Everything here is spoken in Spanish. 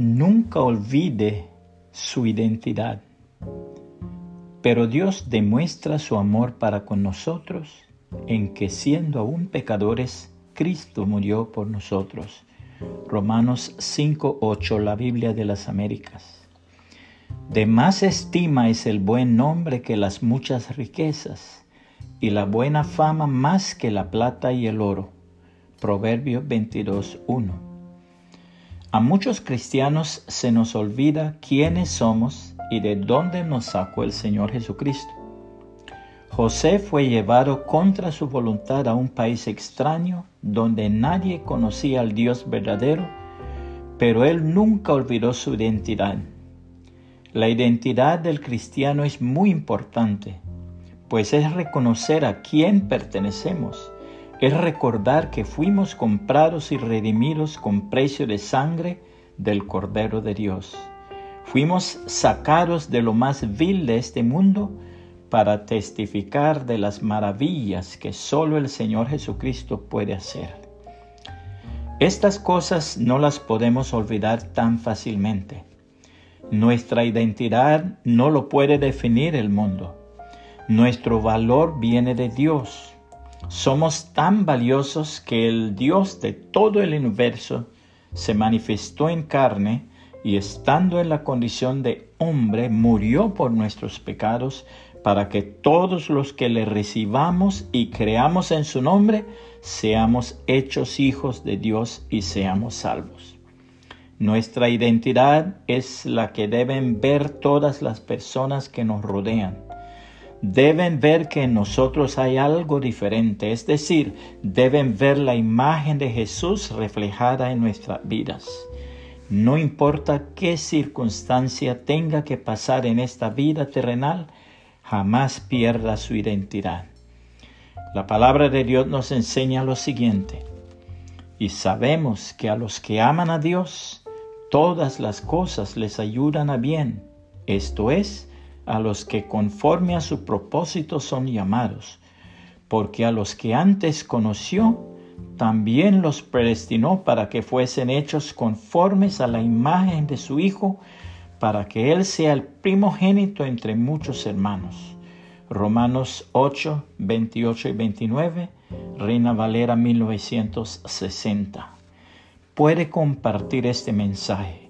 nunca olvide su identidad. Pero Dios demuestra su amor para con nosotros en que siendo aún pecadores, Cristo murió por nosotros. Romanos 5.8, la Biblia de las Américas. De más estima es el buen nombre que las muchas riquezas, y la buena fama más que la plata y el oro. Proverbio 22.1. A muchos cristianos se nos olvida quiénes somos y de dónde nos sacó el Señor Jesucristo. José fue llevado contra su voluntad a un país extraño donde nadie conocía al Dios verdadero, pero él nunca olvidó su identidad. La identidad del cristiano es muy importante, pues es reconocer a quién pertenecemos, es recordar que fuimos comprados y redimidos con precio de sangre del Cordero de Dios. Fuimos sacados de lo más vil de este mundo para testificar de las maravillas que solo el Señor Jesucristo puede hacer. Estas cosas no las podemos olvidar tan fácilmente. Nuestra identidad no lo puede definir el mundo. Nuestro valor viene de Dios. Somos tan valiosos que el Dios de todo el universo se manifestó en carne y estando en la condición de hombre murió por nuestros pecados para que todos los que le recibamos y creamos en su nombre seamos hechos hijos de Dios y seamos salvos. Nuestra identidad es la que deben ver todas las personas que nos rodean. Deben ver que en nosotros hay algo diferente, es decir, deben ver la imagen de Jesús reflejada en nuestras vidas. No importa qué circunstancia tenga que pasar en esta vida terrenal, jamás pierda su identidad. La palabra de Dios nos enseña lo siguiente, y sabemos que a los que aman a Dios, todas las cosas les ayudan a bien, esto es, a los que conforme a su propósito son llamados, porque a los que antes conoció, también los predestinó para que fuesen hechos conformes a la imagen de su Hijo, para que Él sea el primogénito entre muchos hermanos. Romanos 8, 28 y 29, Reina Valera 1960. Puede compartir este mensaje